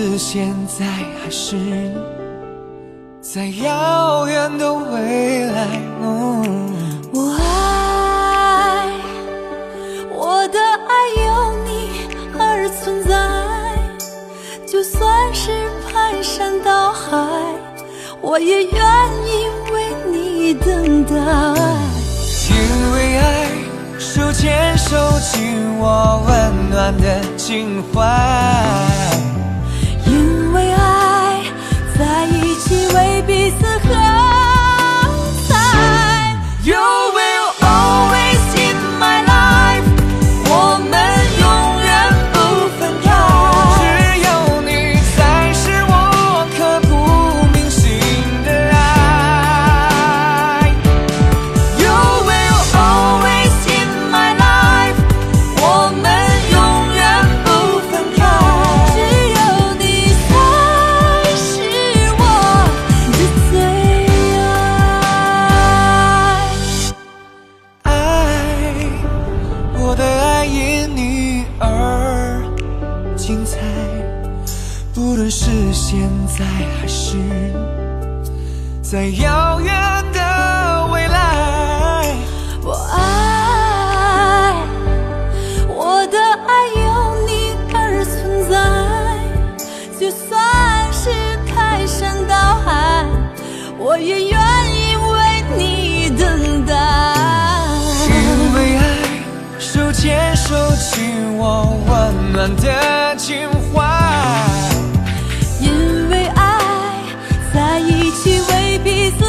是现在还是在遥远的未来。我爱我的爱有你而存在，就算是排山倒海，我也愿意为你等待。因为爱，手牵手紧握温暖的情怀。爱因你而精彩，不论是现在还是在遥远的未来。我爱我的爱有你而存在，就算是排山倒海，我也愿收起我温暖的情怀。因为爱，在一起为彼此